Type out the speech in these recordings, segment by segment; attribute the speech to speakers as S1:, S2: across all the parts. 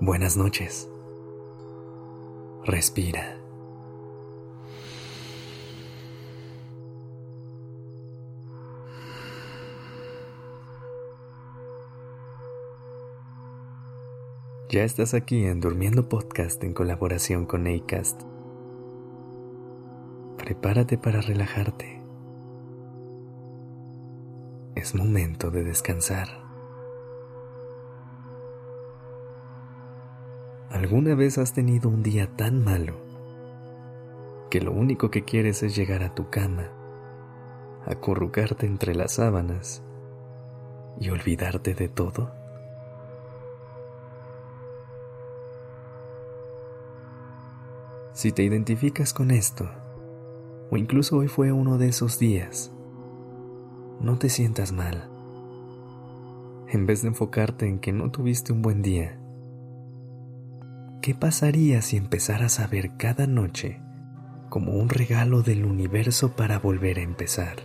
S1: Buenas noches. Respira. Ya estás aquí en Durmiendo Podcast en colaboración con Acast. Prepárate para relajarte. Es momento de descansar. ¿Alguna vez has tenido un día tan malo que lo único que quieres es llegar a tu cama, acurrucarte entre las sábanas y olvidarte de todo? Si te identificas con esto, o incluso hoy fue uno de esos días, no te sientas mal. En vez de enfocarte en que no tuviste un buen día, ¿qué pasaría si empezaras a ver cada noche como un regalo del universo para volver a empezar?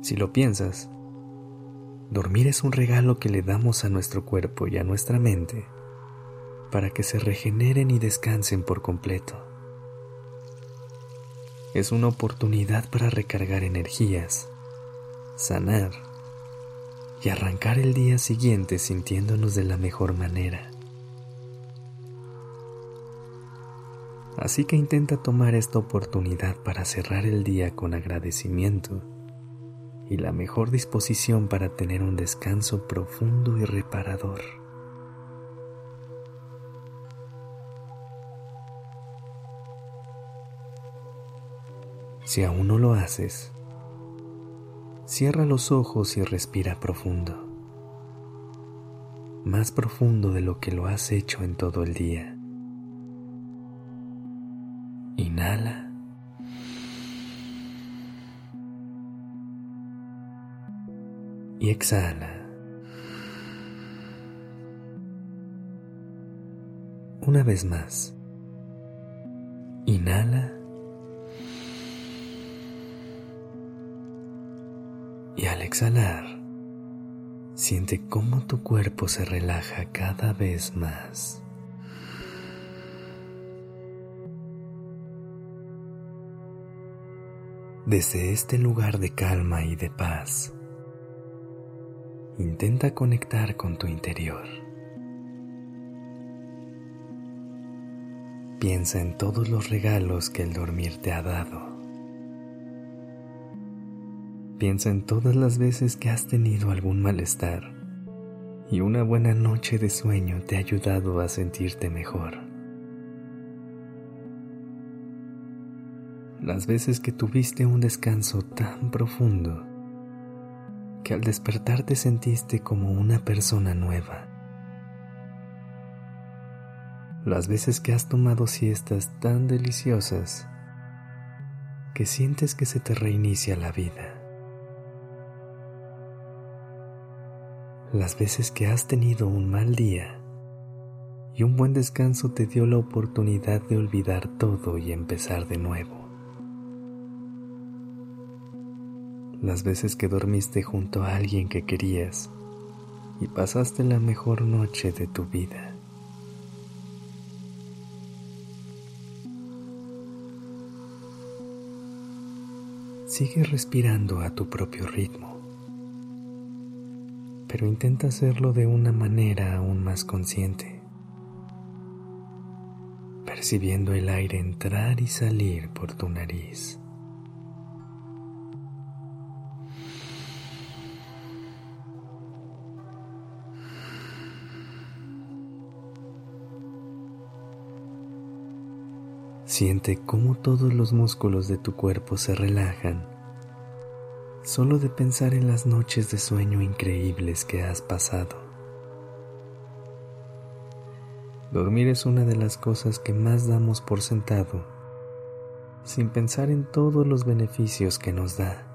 S1: Si lo piensas, dormir es un regalo que le damos a nuestro cuerpo y a nuestra mente para que se regeneren y descansen por completo. Es una oportunidad para recargar energías, sanar y arrancar el día siguiente sintiéndonos de la mejor manera. Así que intenta tomar esta oportunidad para cerrar el día con agradecimiento y la mejor disposición para tener un descanso profundo y reparador. Si aún no lo haces, cierra los ojos y respira profundo, más profundo de lo que lo has hecho en todo el día. Inhala. Y exhala. Una vez más. Inhala. Y al exhalar, siente cómo tu cuerpo se relaja cada vez más. Desde este lugar de calma y de paz, intenta conectar con tu interior. Piensa en todos los regalos que el dormir te ha dado Piensa en todas las veces que has tenido algún malestar y una buena noche de sueño te ha ayudado a sentirte mejor. Las veces que tuviste un descanso tan profundo que al despertar te sentiste como una persona nueva. Las veces que has tomado siestas tan deliciosas que sientes que se te reinicia la vida. Las veces que has tenido un mal día y un buen descanso te dio la oportunidad de olvidar todo y empezar de nuevo. Las veces que dormiste junto a alguien que querías y pasaste la mejor noche de tu vida. Sigue respirando a tu propio ritmo pero intenta hacerlo de una manera aún más consciente, percibiendo el aire entrar y salir por tu nariz. Siente cómo todos los músculos de tu cuerpo se relajan solo de pensar en las noches de sueño increíbles que has pasado. Dormir es una de las cosas que más damos por sentado, sin pensar en todos los beneficios que nos da.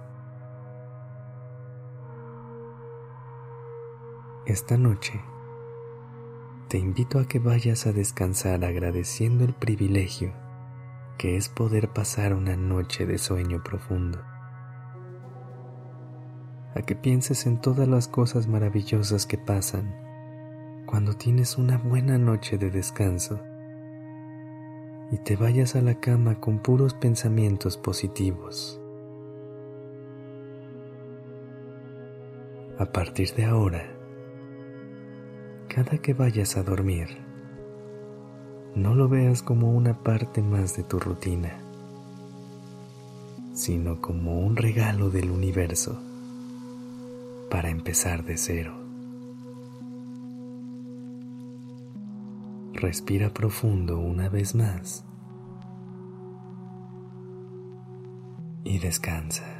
S1: Esta noche, te invito a que vayas a descansar agradeciendo el privilegio que es poder pasar una noche de sueño profundo. A que pienses en todas las cosas maravillosas que pasan cuando tienes una buena noche de descanso y te vayas a la cama con puros pensamientos positivos. A partir de ahora, cada que vayas a dormir, no lo veas como una parte más de tu rutina, sino como un regalo del universo para empezar de cero. Respira profundo una vez más y descansa.